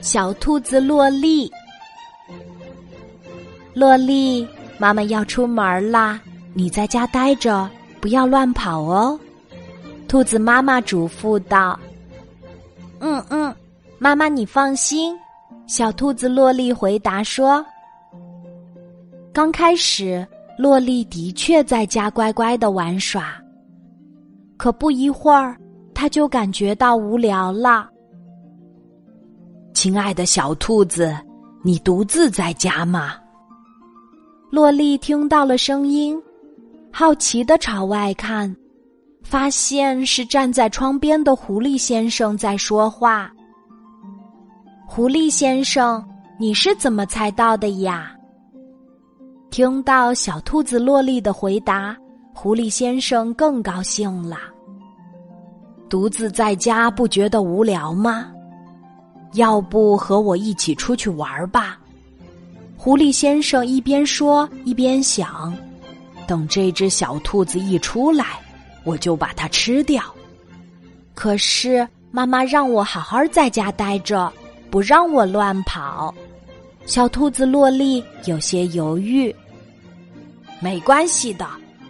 小兔子洛丽，洛丽，妈妈要出门啦，你在家待着，不要乱跑哦。兔子妈妈嘱咐道：“嗯嗯，妈妈你放心。”小兔子洛丽回答说：“刚开始，洛丽的确在家乖乖的玩耍，可不一会儿，她就感觉到无聊了。”亲爱的小兔子，你独自在家吗？洛丽听到了声音，好奇的朝外看。发现是站在窗边的狐狸先生在说话。狐狸先生，你是怎么猜到的呀？听到小兔子洛丽的回答，狐狸先生更高兴了。独自在家不觉得无聊吗？要不和我一起出去玩吧？狐狸先生一边说一边想：等这只小兔子一出来。我就把它吃掉。可是妈妈让我好好在家待着，不让我乱跑。小兔子洛丽有些犹豫。没关系的，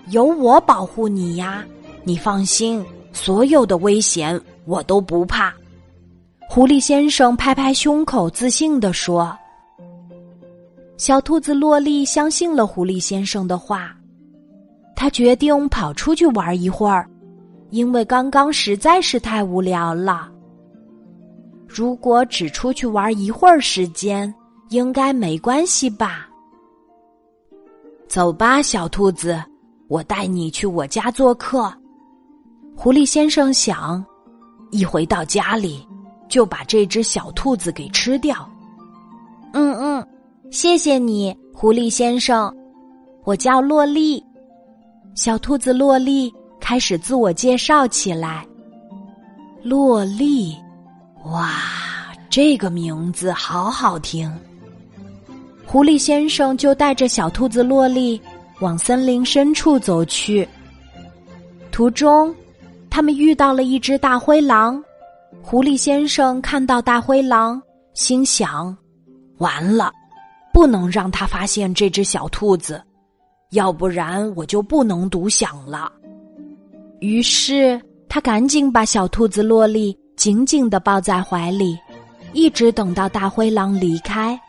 有我保护你呀，你放心，所有的危险我都不怕。狐狸先生拍拍胸口，自信地说：“小兔子洛丽相信了狐狸先生的话。”他决定跑出去玩一会儿，因为刚刚实在是太无聊了。如果只出去玩一会儿时间，应该没关系吧？走吧，小兔子，我带你去我家做客。狐狸先生想，一回到家里就把这只小兔子给吃掉。嗯嗯，谢谢你，狐狸先生，我叫洛丽。小兔子洛丽开始自我介绍起来。洛丽，哇，这个名字好好听。狐狸先生就带着小兔子洛丽往森林深处走去。途中，他们遇到了一只大灰狼。狐狸先生看到大灰狼，心想：完了，不能让他发现这只小兔子。要不然我就不能独享了。于是他赶紧把小兔子洛丽紧紧的抱在怀里，一直等到大灰狼离开。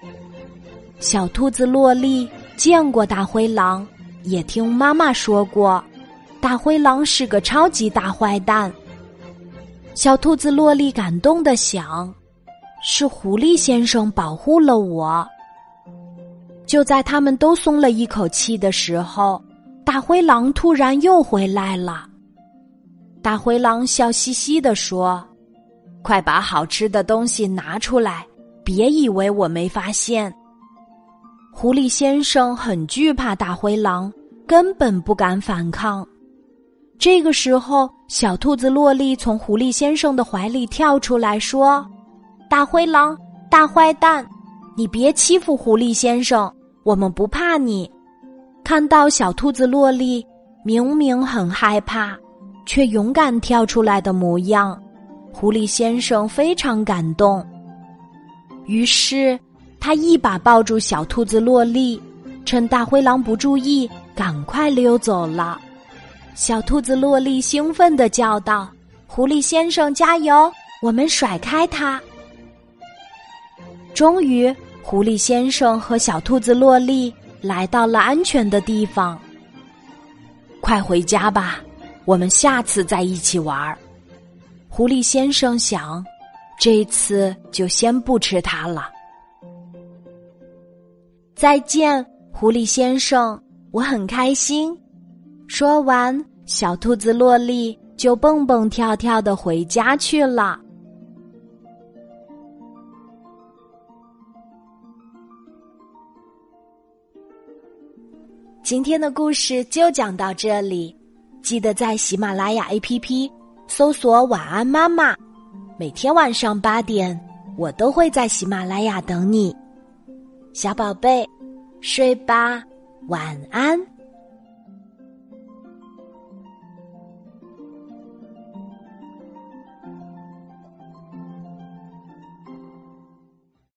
小兔子洛丽见过大灰狼，也听妈妈说过，大灰狼是个超级大坏蛋。小兔子洛丽感动的想：是狐狸先生保护了我。就在他们都松了一口气的时候，大灰狼突然又回来了。大灰狼笑嘻嘻地说：“快把好吃的东西拿出来，别以为我没发现。”狐狸先生很惧怕大灰狼，根本不敢反抗。这个时候，小兔子洛丽从狐狸先生的怀里跳出来说：“大灰狼，大坏蛋，你别欺负狐狸先生。”我们不怕你。看到小兔子洛丽明明很害怕，却勇敢跳出来的模样，狐狸先生非常感动。于是他一把抱住小兔子洛丽，趁大灰狼不注意，赶快溜走了。小兔子洛丽兴奋的叫道：“狐狸先生，加油！我们甩开它！”终于。狐狸先生和小兔子洛丽来到了安全的地方。快回家吧，我们下次再一起玩。狐狸先生想，这次就先不吃它了。再见，狐狸先生，我很开心。说完，小兔子洛丽就蹦蹦跳跳的回家去了。今天的故事就讲到这里，记得在喜马拉雅 APP 搜索“晚安妈妈”，每天晚上八点，我都会在喜马拉雅等你，小宝贝，睡吧，晚安。